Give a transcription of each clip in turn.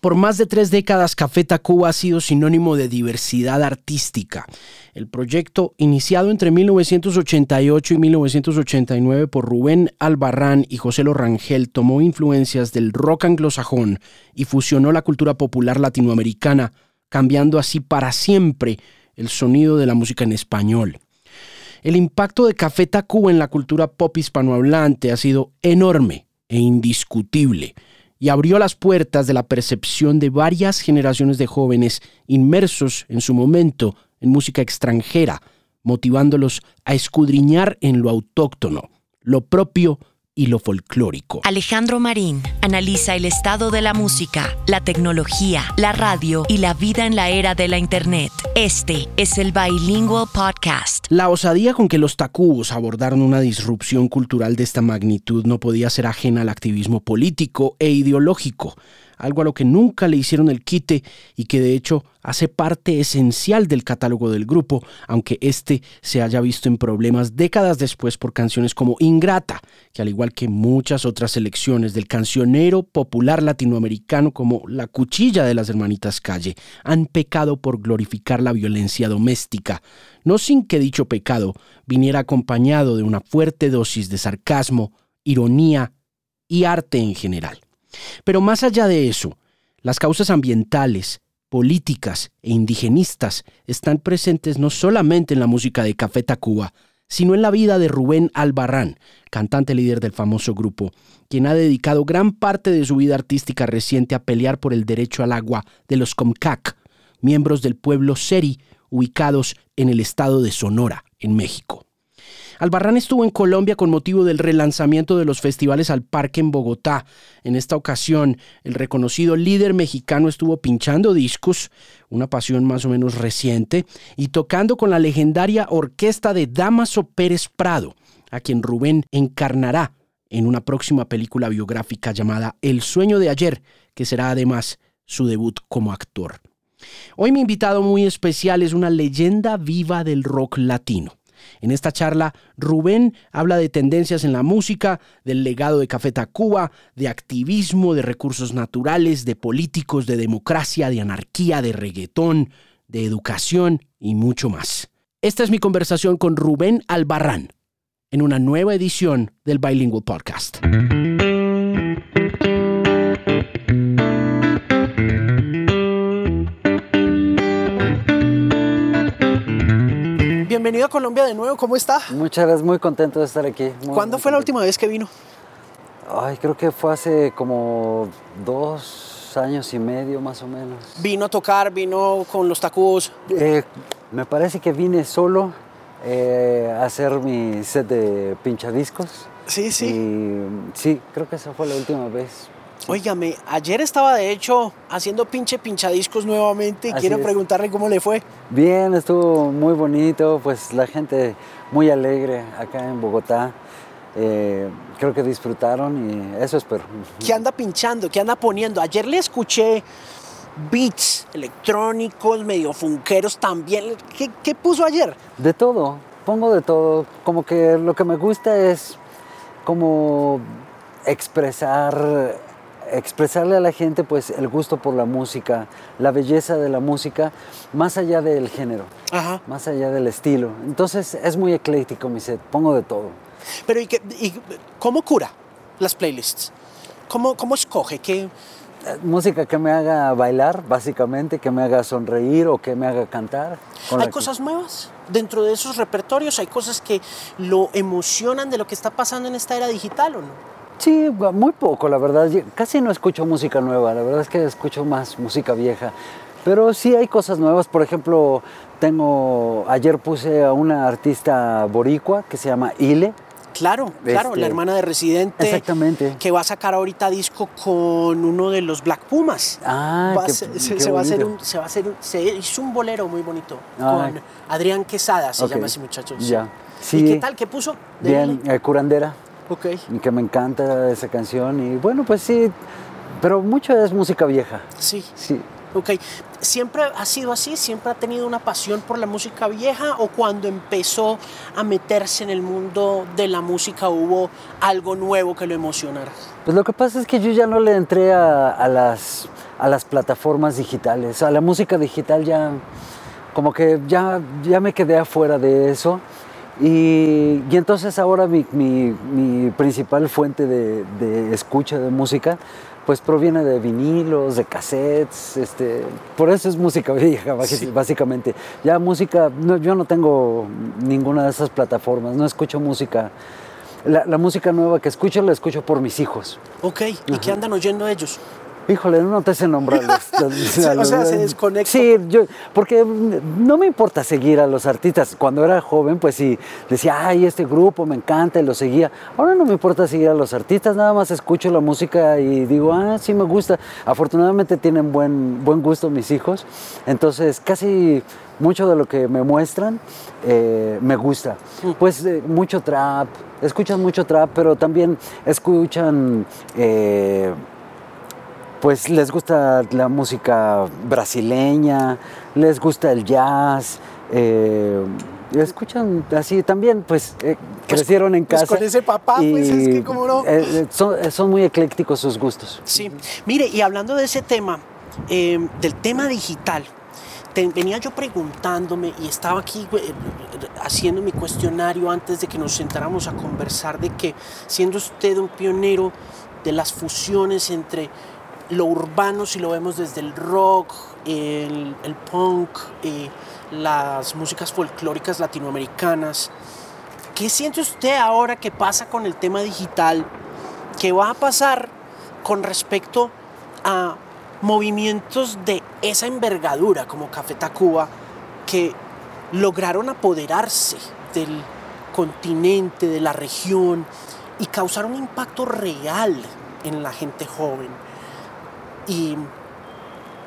Por más de tres décadas, Café Tacuba ha sido sinónimo de diversidad artística. El proyecto, iniciado entre 1988 y 1989 por Rubén Albarrán y José Lorangel, tomó influencias del rock anglosajón y fusionó la cultura popular latinoamericana, cambiando así para siempre el sonido de la música en español. El impacto de Café Tacuba en la cultura pop hispanohablante ha sido enorme e indiscutible y abrió las puertas de la percepción de varias generaciones de jóvenes inmersos en su momento en música extranjera, motivándolos a escudriñar en lo autóctono, lo propio y lo folclórico. Alejandro Marín analiza el estado de la música, la tecnología, la radio y la vida en la era de la Internet. Este es el Bilingual Podcast. La osadía con que los tacubos abordaron una disrupción cultural de esta magnitud no podía ser ajena al activismo político e ideológico algo a lo que nunca le hicieron el quite y que de hecho hace parte esencial del catálogo del grupo, aunque este se haya visto en problemas décadas después por canciones como Ingrata, que al igual que muchas otras selecciones del cancionero popular latinoamericano como La Cuchilla de las Hermanitas Calle, han pecado por glorificar la violencia doméstica, no sin que dicho pecado viniera acompañado de una fuerte dosis de sarcasmo, ironía y arte en general. Pero más allá de eso, las causas ambientales, políticas e indigenistas están presentes no solamente en la música de Café Tacuba, sino en la vida de Rubén Albarrán, cantante líder del famoso grupo, quien ha dedicado gran parte de su vida artística reciente a pelear por el derecho al agua de los Comcac, miembros del pueblo Seri, ubicados en el estado de Sonora, en México. Albarrán estuvo en Colombia con motivo del relanzamiento de los festivales al Parque en Bogotá. En esta ocasión, el reconocido líder mexicano estuvo pinchando discos, una pasión más o menos reciente, y tocando con la legendaria orquesta de Damaso Pérez Prado, a quien Rubén encarnará en una próxima película biográfica llamada El sueño de ayer, que será además su debut como actor. Hoy mi invitado muy especial es una leyenda viva del rock latino. En esta charla, Rubén habla de tendencias en la música, del legado de Café Tacuba, de activismo, de recursos naturales, de políticos, de democracia, de anarquía, de reggaetón, de educación y mucho más. Esta es mi conversación con Rubén Albarrán en una nueva edición del Bilingual Podcast. Bienvenido a Colombia de nuevo. ¿Cómo está? Muchas gracias, muy contento de estar aquí. ¿Cuándo fue la última vez que vino? Ay, creo que fue hace como dos años y medio más o menos. ¿Vino a tocar? ¿Vino con los tacubos? Eh, me parece que vine solo eh, a hacer mi set de pinchadiscos. Sí, sí. Y, sí, creo que esa fue la última vez. Óigame, ayer estaba de hecho haciendo pinche pinchadiscos nuevamente y quiero preguntarle cómo le fue. Bien, estuvo muy bonito, pues la gente muy alegre acá en Bogotá. Eh, creo que disfrutaron y eso espero. ¿Qué anda pinchando? ¿Qué anda poniendo? Ayer le escuché beats electrónicos, medio funkeros también. ¿Qué, ¿Qué puso ayer? De todo, pongo de todo. Como que lo que me gusta es como expresar expresarle a la gente pues el gusto por la música, la belleza de la música, más allá del género, más allá del estilo. Entonces es muy ecléctico mi set, pongo de todo. Pero ¿y, cómo cura las playlists? ¿Cómo, cómo escoge? ¿Qué... Eh, música que me haga bailar, básicamente, que me haga sonreír o que me haga cantar. ¿Hay cosas nuevas? Dentro de esos repertorios hay cosas que lo emocionan de lo que está pasando en esta era digital o no? Sí, muy poco, la verdad. Casi no escucho música nueva, la verdad es que escucho más música vieja. Pero sí hay cosas nuevas, por ejemplo, tengo, ayer puse a una artista boricua que se llama Ile. Claro, claro, la este, hermana de Residente. Exactamente. Que va a sacar ahorita disco con uno de los Black Pumas. Ah, se, va a hacer un, se va a hacer se hizo un bolero muy bonito ah. con Adrián Quesada, se llama ese muchacho. Ya. ¿Y qué tal? ¿Qué puso? Bien, eh, curandera. Y que me encanta esa canción. Y bueno, pues sí, pero mucho es música vieja. Sí. Sí. Ok. ¿Siempre ha sido así? ¿Siempre ha tenido una pasión por la música vieja? ¿O cuando empezó a meterse en el mundo de la música hubo algo nuevo que lo emocionara? Pues lo que pasa es que yo ya no le entré a, las a las plataformas digitales. A la música digital ya, como que ya, ya me quedé afuera de eso. Y, y entonces ahora mi, mi, mi principal fuente de, de, escucha de música pues proviene de vinilos, de cassettes, este, por eso es música vieja sí. básicamente. Ya música, no, yo no tengo ninguna de esas plataformas, no escucho música. La, la música nueva que escucho la escucho por mis hijos. Ok, ¿y Ajá. qué andan oyendo ellos? Híjole, no te sé nombrarlos. sí, o sea, se desconecta. Sí, yo, porque no me importa seguir a los artistas. Cuando era joven, pues sí, decía, ay, este grupo me encanta y lo seguía. Ahora no me importa seguir a los artistas, nada más escucho la música y digo, ah, sí me gusta. Afortunadamente tienen buen, buen gusto mis hijos. Entonces, casi mucho de lo que me muestran eh, me gusta. Pues eh, mucho trap, escuchan mucho trap, pero también escuchan... Eh, pues les gusta la música brasileña, les gusta el jazz, eh, escuchan así también, pues, eh, pues crecieron en pues casa. con ese papá, pues es que como no. Eh, son, son, muy eclécticos sus gustos. Sí, mire, y hablando de ese tema, del tema digital, te, venía yo preguntándome y estaba aquí haciendo mi cuestionario antes de que nos sentáramos a conversar de que siendo usted un pionero de las fusiones entre lo urbano, si lo vemos desde el rock, el, punk, eh, las músicas folclóricas latinoamericanas. ¿Qué siente usted ahora que pasa con el tema digital? ¿Qué va a pasar con respecto a movimientos de esa envergadura como Café Tacuba que lograron apoderarse del continente, de la región y causar un impacto real en la gente joven? ¿Y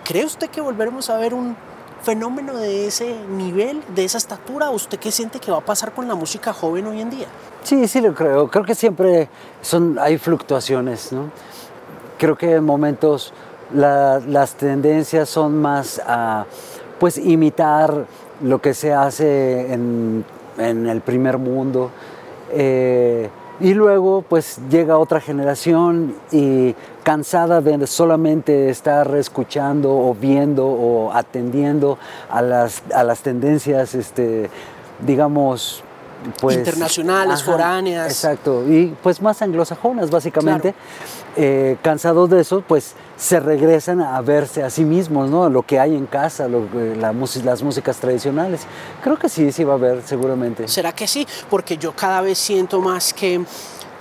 cree usted que volveremos a ver un fenómeno de ese nivel, de esa estatura? ¿Usted qué siente que va a pasar con la música joven hoy en día? Sí, sí lo creo. Creo que siempre son, hay fluctuaciones, ¿no? Creo que en momentos la, las tendencias son más a pues imitar lo que se hace en, en el primer mundo. Eh, y luego pues llega otra generación y cansada de solamente estar escuchando o viendo o atendiendo a las, a las tendencias, este, digamos, pues, internacionales, ajá, foráneas. Exacto, y pues más anglosajonas básicamente. Claro. Eh, cansados de eso, pues se regresan a verse a sí mismos, ¿no? Lo que hay en casa, lo, la, las músicas tradicionales. Creo que sí, sí va a haber, seguramente. ¿Será que sí? Porque yo cada vez siento más que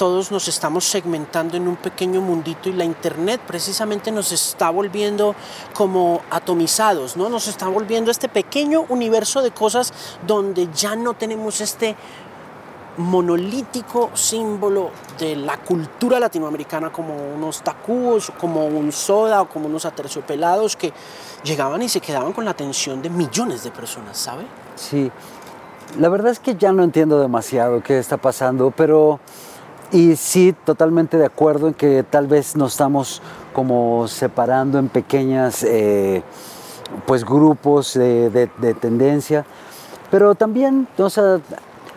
todos nos estamos segmentando en un pequeño mundito y la internet precisamente nos está volviendo como atomizados, ¿no? Nos está volviendo este pequeño universo de cosas donde ya no tenemos este monolítico símbolo de la cultura latinoamericana como unos tacúos, como un soda o como unos aterciopelados que llegaban y se quedaban con la atención de millones de personas, ¿sabe? Sí, la verdad es que ya no entiendo demasiado qué está pasando, pero y sí, totalmente de acuerdo en que tal vez nos estamos como separando en pequeñas eh, pues grupos de, de, de tendencia, pero también, o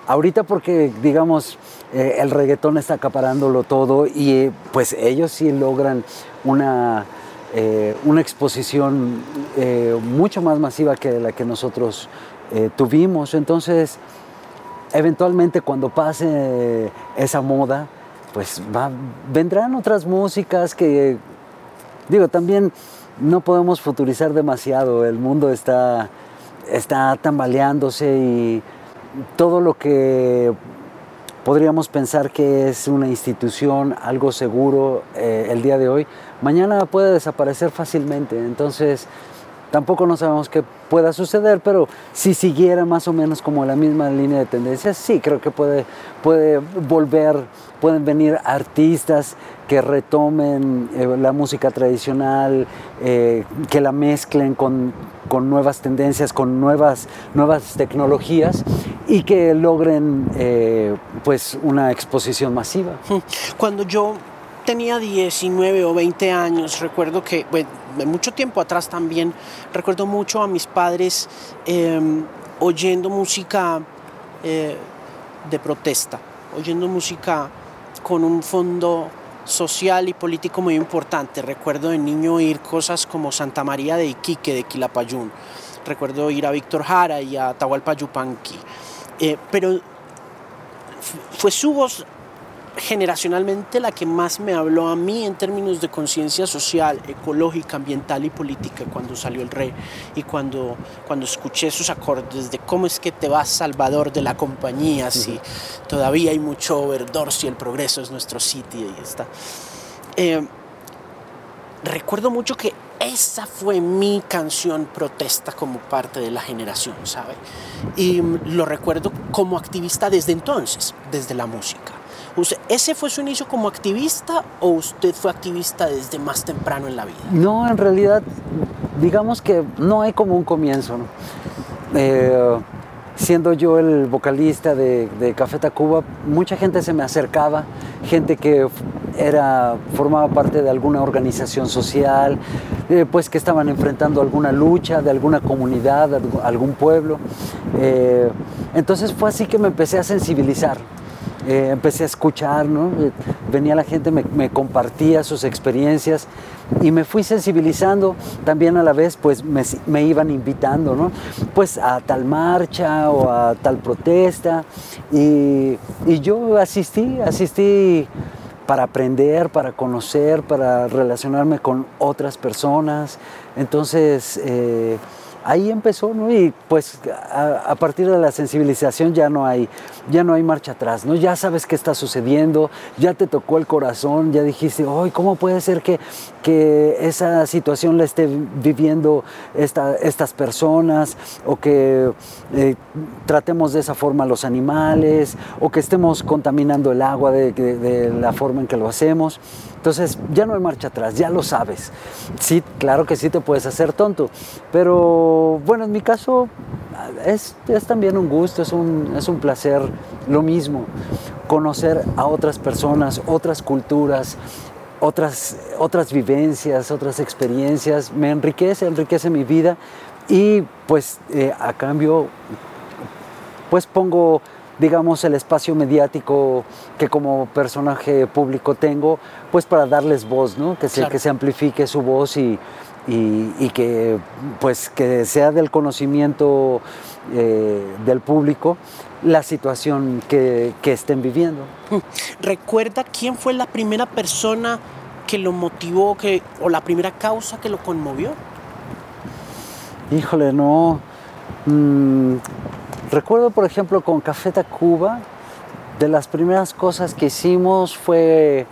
Ahorita porque, digamos, eh, el reggaetón está acaparándolo todo y pues ellos sí logran una, eh, una exposición mucho más masiva que la que nosotros tuvimos. Entonces, eventualmente cuando pase esa moda, pues vendrán otras músicas que, digo, también no podemos futurizar demasiado. El mundo está, está tambaleándose y todo lo que podríamos pensar que es una institución, algo seguro eh, el día de hoy, mañana puede desaparecer fácilmente. Entonces, tampoco no sabemos qué pueda suceder, pero si siguiera más o menos como la misma línea de tendencias, sí, creo que puede, puede volver, pueden venir artistas que retomen eh, la música tradicional, eh, que la mezclen con, con, nuevas tendencias, con nuevas, nuevas tecnologías y que logren eh, pues una exposición masiva. Cuando yo tenía 19 o 20 años, recuerdo que, bueno, mucho tiempo atrás también, recuerdo mucho a mis padres eh, oyendo música eh, de protesta, oyendo música con un fondo social y político muy importante. Recuerdo de niño ir cosas como Santa María de Iquique, de Quilapayún. Recuerdo ir a Víctor Jara y a Tahualpa Yupanqui. Eh, pero fue su voz generacionalmente la que más me habló a mí en términos de conciencia social, ecológica, ambiental y política cuando salió el rey y cuando, cuando escuché sus acordes de cómo es que te vas Salvador de la compañía si todavía hay mucho overdor, si el progreso es nuestro sitio y está. Eh, recuerdo mucho que esa fue mi canción protesta como parte de la generación, ¿sabe? Y lo recuerdo como activista desde entonces, desde la música. ¿Ese fue su inicio como activista o usted fue activista desde más temprano en la vida? No, en realidad, digamos que no hay como un comienzo. Eh, siendo yo el vocalista de, Café Tacuba, mucha gente se me acercaba, gente que era, formaba parte de alguna organización social, eh, pues que estaban enfrentando alguna lucha de alguna comunidad, algún pueblo. Eh, entonces fue así que me empecé a sensibilizar. Eh, empecé a escuchar, ¿no? Eh, venía la gente, me, compartía sus experiencias y me fui sensibilizando también a la vez, pues me, iban invitando, ¿no? Pues a tal marcha o a tal protesta y, yo asistí, asistí para aprender, para conocer, para relacionarme con otras personas. Entonces, eh, ahí empezó, ¿no? Y pues a, partir de la sensibilización ya no hay, ya no hay marcha atrás, ¿no? Ya sabes qué está sucediendo, ya te tocó el corazón, ya dijiste, ¡ay, cómo puede ser que, que esa situación la esté viviendo estas personas, o que eh, tratemos de esa forma los animales, o que estemos contaminando el agua de la forma en que lo hacemos? Entonces ya no hay marcha atrás, ya lo sabes. Sí, claro que sí te puedes hacer tonto, pero bueno, en mi caso es, también un gusto, es un, placer lo mismo, conocer a otras personas, otras culturas, otras, otras vivencias, otras experiencias, me enriquece, enriquece mi vida y pues eh, a cambio pues pongo digamos, el espacio mediático que como personaje público tengo, pues para darles voz, ¿no? Que se, que se amplifique su voz y, y, que, pues, que sea del conocimiento eh, del público la situación que, que estén viviendo. ¿Recuerda quién fue la primera persona que lo motivó que, o la primera causa que lo conmovió? Híjole, no. Mm, Recuerdo, por ejemplo, con Café Tacuba, de las primeras cosas que hicimos fue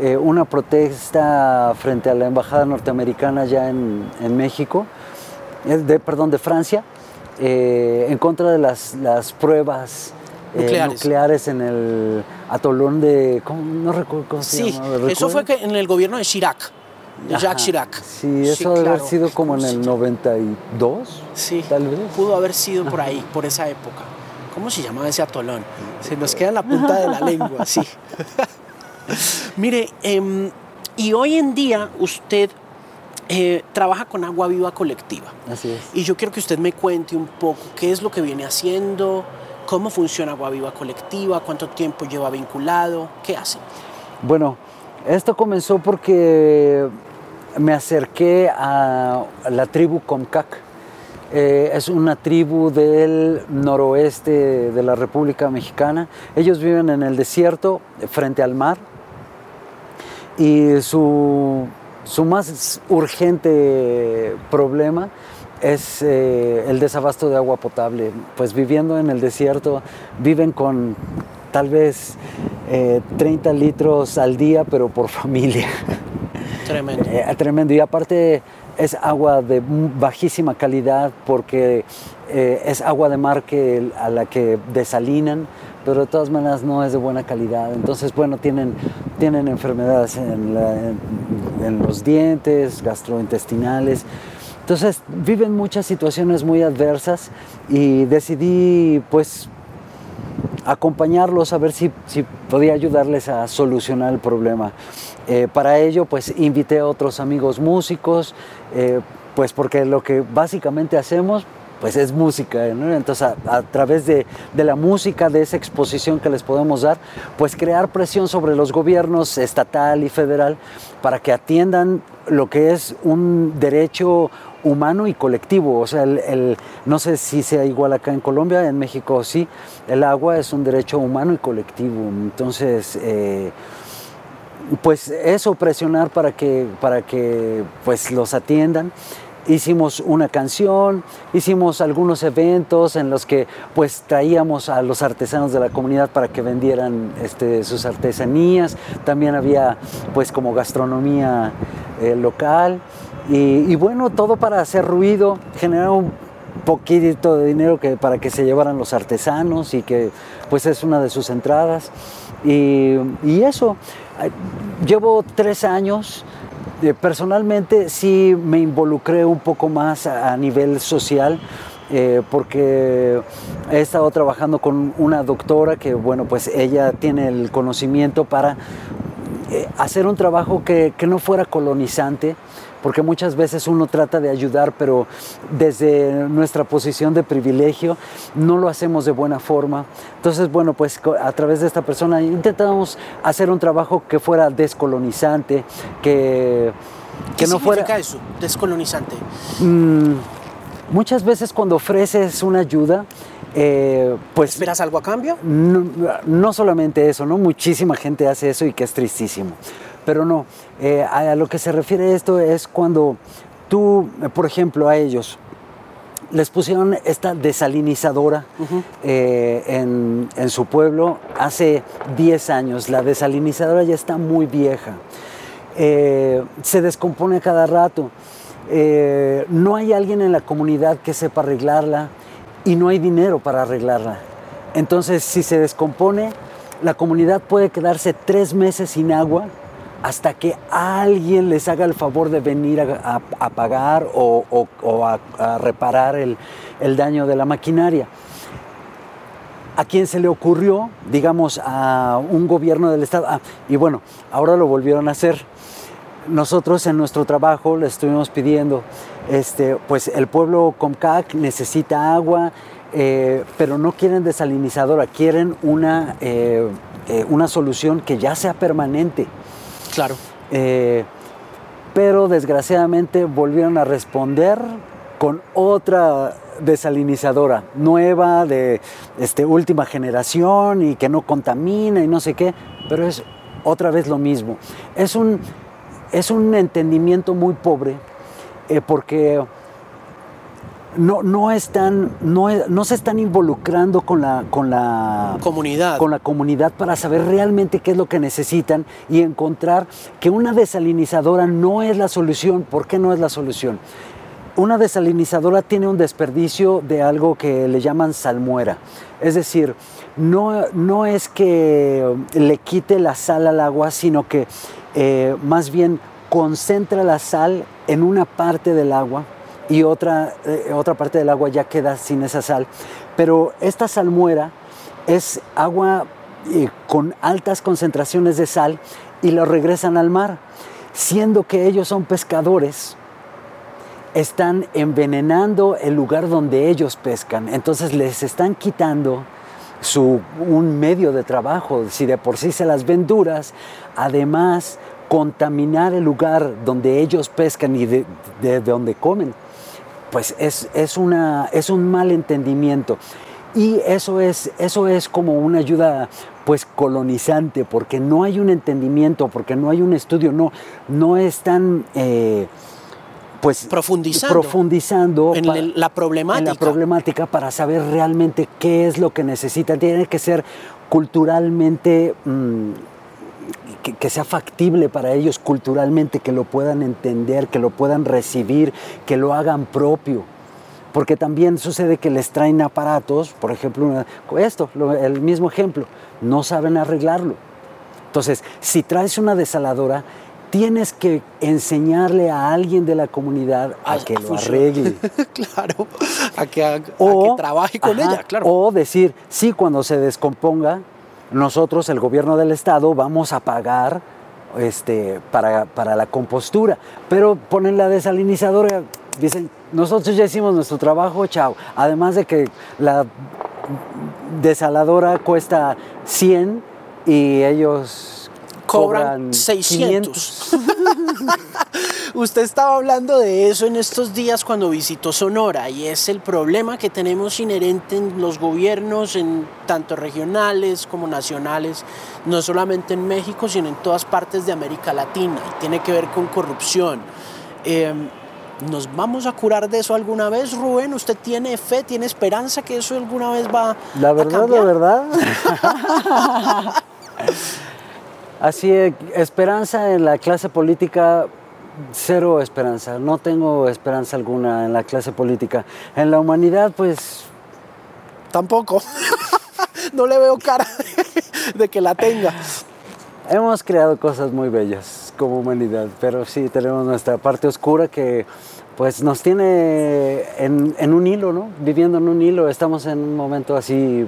eh, una protesta frente a la embajada norteamericana ya en, México, eh, de, perdón, de Francia, eh, en contra de las, pruebas nucleares. en el atolón de, no recuerdo cómo se sí, eso fue que en el gobierno de Chirac de Jacques Chirac. Sí, eso debe haber sido como en el 92, sí, tal vez. Pudo haber sido por ahí, por esa época. ¿Cómo se llamaba ese atolón? Se nos queda en la punta de la lengua, sí. Mire, em, y hoy en día usted eh, trabaja con Agua Viva Colectiva. Así es. Y yo quiero que usted me cuente un poco qué es lo que viene haciendo, cómo funciona Agua Viva Colectiva, cuánto tiempo lleva vinculado, qué hace. Bueno, esto comenzó porque me acerqué a la tribu Comcac. Eh, es una tribu del noroeste de la República Mexicana. Ellos viven en el desierto, frente al mar. Y su, más urgente problema es eh, el desabasto de agua potable. Pues viviendo en el desierto, viven con tal vez 30 eh, litros al día, pero por familia. Tremendo. Eh, tremendo. Y aparte es agua de bajísima calidad porque eh, es agua de mar que, a la que desalinan, pero de todas maneras no es de buena calidad. Entonces, bueno, tienen, tienen enfermedades en, en los dientes, gastrointestinales. Entonces viven muchas situaciones muy adversas y decidí pues acompañarlos a ver si, podía ayudarles a solucionar el problema. Eh, para ello, pues invité a otros amigos músicos, eh, pues porque lo que básicamente hacemos pues es música, Entonces a, través de, de, la música, de esa exposición que les podemos dar, pues crear presión sobre los gobiernos estatal y federal para que atiendan lo que es un derecho humano y colectivo. O sea, el, no sé si sea igual acá en Colombia, en México sí, el agua es un derecho humano y colectivo. Entonces, eh, pues eso, presionar para que, para que pues, los atiendan. Hicimos una canción, hicimos algunos eventos en los que pues traíamos a los artesanos de la comunidad para que vendieran este, sus artesanías. También había pues como gastronomía eh, local. Y, bueno, todo para hacer ruido, generar un poquito de dinero que, para que se llevaran los artesanos y que pues es una de sus entradas. Y, eso, llevo tres años, personalmente sí me involucré un poco más a, nivel social. Eh, porque he estado trabajando con una doctora que, bueno, pues ella tiene el conocimiento para eh, hacer un trabajo que, que, no fuera colonizante, porque muchas veces uno trata de ayudar, pero desde nuestra posición de privilegio no lo hacemos de buena forma. Entonces, bueno, pues a través de esta persona intentamos hacer un trabajo que fuera descolonizante, que, que no fuera... eso, descolonizante? Mm, muchas veces cuando ofreces una ayuda, eh, pues, ¿Esperas algo a cambio? No, no, solamente eso, ¿no? Muchísima gente hace eso y que es tristísimo. Pero no, eh, a lo que se refiere esto es cuando tú, por ejemplo, a ellos, les pusieron esta desalinizadora eh, en, su pueblo hace 10 años. La desalinizadora ya está muy vieja. Eh, se descompone cada rato. no hay alguien en la comunidad que sepa arreglarla y no hay dinero para arreglarla. Entonces, si se descompone, la comunidad puede quedarse tres meses sin agua hasta que alguien les haga el favor de venir a, pagar o, a, reparar el, daño de la maquinaria. ¿A quién se le ocurrió? Digamos, a un gobierno del Estado. Ah, y bueno, ahora lo volvieron a hacer. Nosotros en nuestro trabajo le estuvimos pidiendo, este, pues el pueblo Comcac necesita agua, eh, pero no quieren desalinizadora, quieren una, eh, eh, una solución que ya sea permanente. Claro. Eh, pero desgraciadamente volvieron a responder con otra desalinizadora nueva de este, última generación y que no contamina y no sé qué, pero es otra vez lo mismo. Es un, es un entendimiento muy pobre eh, porque no, no, están, no, no, se están involucrando con la, con, la, comunidad. con la comunidad para saber realmente qué es lo que necesitan y encontrar que una desalinizadora no es la solución. ¿Por qué no es la solución? Una desalinizadora tiene un desperdicio de algo que le llaman salmuera. Es decir, no, no es que le quite la sal al agua, sino que eh, más bien concentra la sal en una parte del agua y otra, eh, otra parte del agua ya queda sin esa sal. Pero esta salmuera es agua eh, con altas concentraciones de sal y lo regresan al mar. Siendo que ellos son pescadores, están envenenando el lugar donde ellos pescan. Entonces les están quitando su, un medio de trabajo. Si de por sí se las ven duras, además contaminar el lugar donde ellos pescan y de, de donde comen pues es, es, una, es un mal entendimiento. Y eso es, eso es como una ayuda pues colonizante, porque no hay un entendimiento, porque no hay un estudio, no, no están eh, pues profundizando, profundizando en, la problemática. la problemática para saber realmente qué es lo que necesitan. Tiene que ser culturalmente mm, que, sea factible para ellos culturalmente, que lo puedan entender, que lo puedan recibir, que lo hagan propio. Porque también sucede que les traen aparatos, por ejemplo, esto, el mismo ejemplo, no saben arreglarlo. Entonces, si traes una desaladora, tienes que enseñarle a alguien de la comunidad a, que lo arregle. claro, a que, trabaje con ella, claro. O decir, sí, cuando se descomponga, nosotros, el gobierno del estado, vamos a pagar este, para, la compostura. Pero ponen la desalinizadora dicen, nosotros ya hicimos nuestro trabajo, chao. Además de que la desaladora cuesta 100 y ellos cobran, 600. Usted estaba hablando de eso en estos días cuando visitó Sonora y es el problema que tenemos inherente en los gobiernos, en tanto regionales como nacionales, no solamente en México, sino en todas partes de América Latina. Tiene que ver con corrupción. Em, ¿Nos vamos a curar de eso alguna vez, Rubén? ¿Usted tiene fe, tiene esperanza que eso alguna vez va la verdad, a cambiar? La verdad, Así, esperanza en la clase política, cero esperanza. No tengo esperanza alguna en la clase política. En la humanidad, pues... Tampoco. no le veo cara de que la tenga. Hemos creado cosas muy bellas como humanidad, pero sí tenemos nuestra parte oscura que pues nos tiene en, en un hilo, ¿no? Viviendo en un hilo. Estamos en un momento así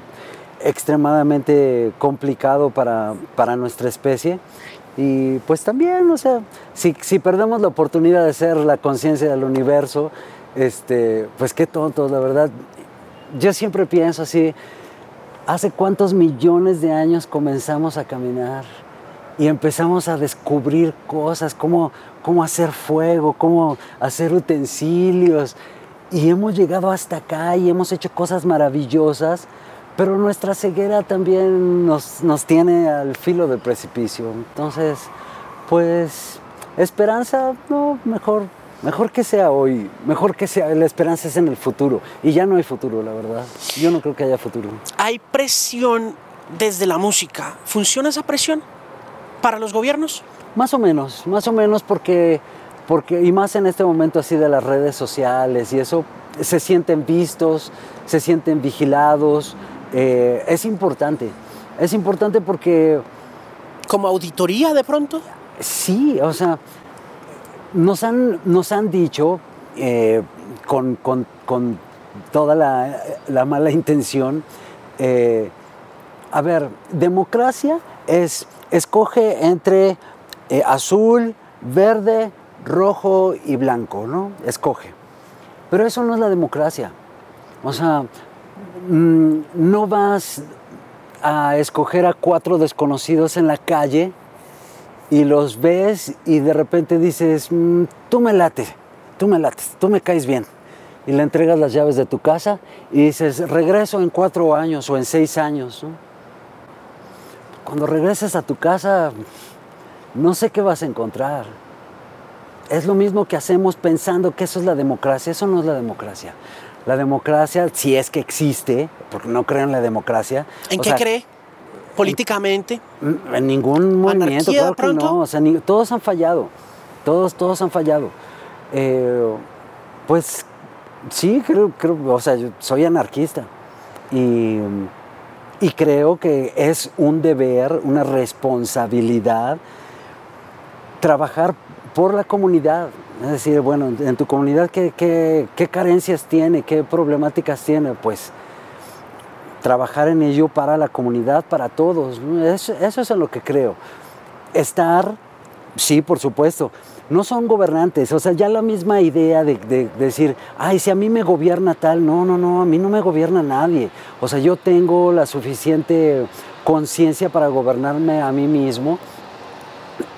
extremadamente complicado para, para, nuestra especie. Y pues también, o sea, si, si perdemos la oportunidad de ser la conciencia del universo, este, pues qué tontos, la verdad. Yo siempre pienso así, ¿hace cuántos millones de años comenzamos a caminar? Y empezamos a descubrir cosas, cómo, cómo hacer fuego, cómo hacer utensilios. Y hemos llegado hasta acá y hemos hecho cosas maravillosas pero nuestra ceguera también nos, nos tiene al filo del precipicio. Entonces, pues, esperanza, no, mejor, mejor que sea hoy, mejor que sea, la esperanza es en el futuro. Y ya no hay futuro, la verdad. Yo no creo que haya futuro. Hay presión desde la música. ¿Funciona esa presión para los gobiernos? Más o menos, más o menos porque, porque y más en este momento así de las redes sociales y eso, se sienten vistos, se sienten vigilados, eh, es importante. Es importante porque... ¿Como auditoría de pronto? Sí, o sea, nos han, nos han dicho eh, con, con, con, toda la, la mala intención, eh, a ver, democracia es, escoge entre eh, azul, verde, rojo y blanco, ¿no? Escoge. Pero eso no es la democracia. O sea, Mm, no vas a escoger a cuatro desconocidos en la calle y los ves y de repente dices, mm, tú me late, tú me lates, tú me caes bien. Y le entregas las llaves de tu casa y dices, regreso en cuatro años o en seis años. Cuando regreses a tu casa, no sé qué vas a encontrar. Es lo mismo que hacemos pensando que eso es la democracia. Eso no es la democracia. La democracia, si es que existe, porque no creo en la democracia. ¿En qué cree? ¿Políticamente? En, ningún movimiento, claro que no. O sea, todos han fallado. Todos, todos han fallado. Eh, pues sí, creo, creo, o sea, yo soy anarquista. Y, y creo que es un deber, una responsabilidad trabajar por la comunidad. Es decir, bueno, en tu comunidad, ¿qué, qué, carencias tiene? ¿Qué problemáticas tiene? Pues trabajar en ello para la comunidad, para todos. Eso, eso es en lo que creo. Estar, sí, por supuesto. No son gobernantes, o sea, ya la misma idea de, de, decir, ay, si a mí me gobierna tal, no, no, no, a mí no me gobierna nadie. O sea, yo tengo la suficiente conciencia para gobernarme a mí mismo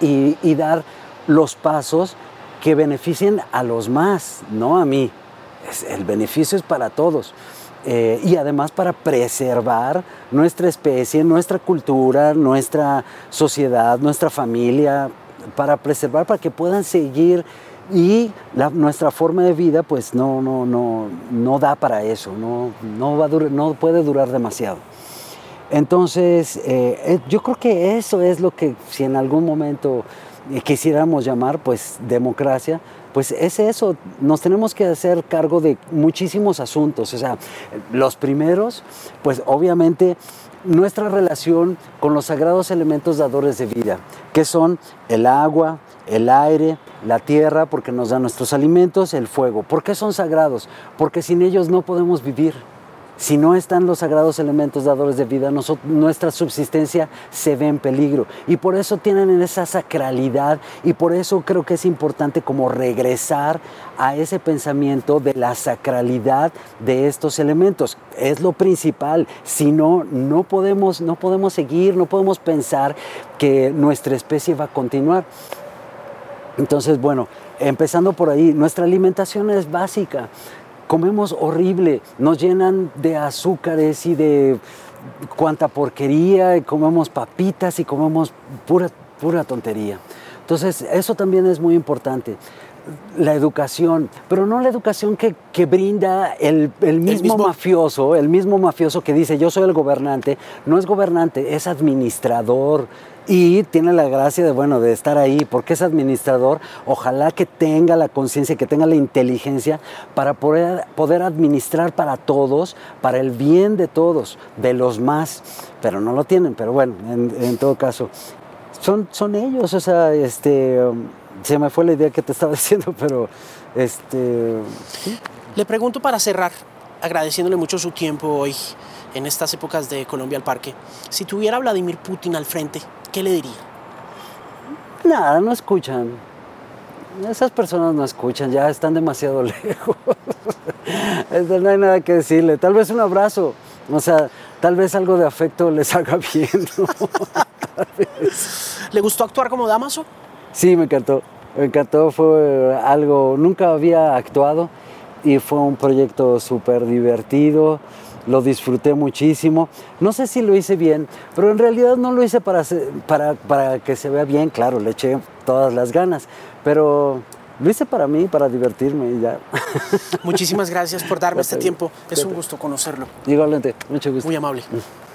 y dar los pasos que beneficien a los más, no a mí. el beneficio es para todos. Eh, y además para preservar nuestra especie, nuestra cultura, nuestra sociedad, nuestra familia, para preservar, para que puedan seguir y nuestra forma de vida pues no, no, no, no da para eso, no, no, va no puede durar demasiado. Entonces, eh, eh, yo creo que eso es lo que si en algún momento quisiéramos llamar pues democracia, pues es eso, nos tenemos que hacer cargo de muchísimos asuntos, o sea, los primeros, pues obviamente nuestra relación con los sagrados elementos dadores de vida, que son el agua, el aire, la tierra, porque nos dan nuestros alimentos, el fuego. ¿Por qué son sagrados? Porque sin ellos no podemos vivir. Si no están los sagrados elementos dadores de vida, nuestra subsistencia se ve en peligro. Y por eso tienen esa sacralidad y por eso creo que es importante como regresar a ese pensamiento de la sacralidad de estos elementos. Es lo principal. Si no, no podemos, no podemos seguir, no podemos pensar que nuestra especie va a continuar. Entonces, bueno, empezando por ahí, nuestra alimentación es básica comemos horrible, nos llenan de azúcares y de cuanta porquería, y comemos papitas y comemos pura, pura tontería. Entonces, eso también es muy importante. La educación, pero no la educación que, brinda el, mismo mafioso, el mismo mafioso que dice yo soy el gobernante, no es gobernante, es administrador, y tiene la gracia de, bueno, de estar ahí, porque es administrador, ojalá que tenga la conciencia, que tenga la inteligencia para poder, poder administrar para todos, para el bien de todos, de los más, pero no lo tienen, pero bueno, en, todo caso, son, son ellos, o sea, este, se me fue la idea que te estaba diciendo, pero este... Le pregunto para cerrar, agradeciéndole mucho su tiempo hoy en estas épocas de Colombia al Parque, si tuviera Vladimir Putin al frente, ¿qué le diría? Nada, no escuchan. Esas personas no escuchan, ya están demasiado lejos. No hay nada que decirle. Tal vez un abrazo, o sea, tal vez algo de afecto les haga bien. ¿Le gustó actuar como Damaso? Sí, me encantó. Me encantó, fue algo, nunca había actuado y fue un proyecto súper divertido lo disfruté muchísimo. No sé si lo hice bien, pero en realidad no lo hice para, para, para que se vea bien, claro, le eché todas las ganas, pero lo hice para mí, para divertirme y ya. Muchísimas gracias por darme este tiempo. Es un gusto conocerlo. Igualmente, mucho gusto. Muy amable. Mm.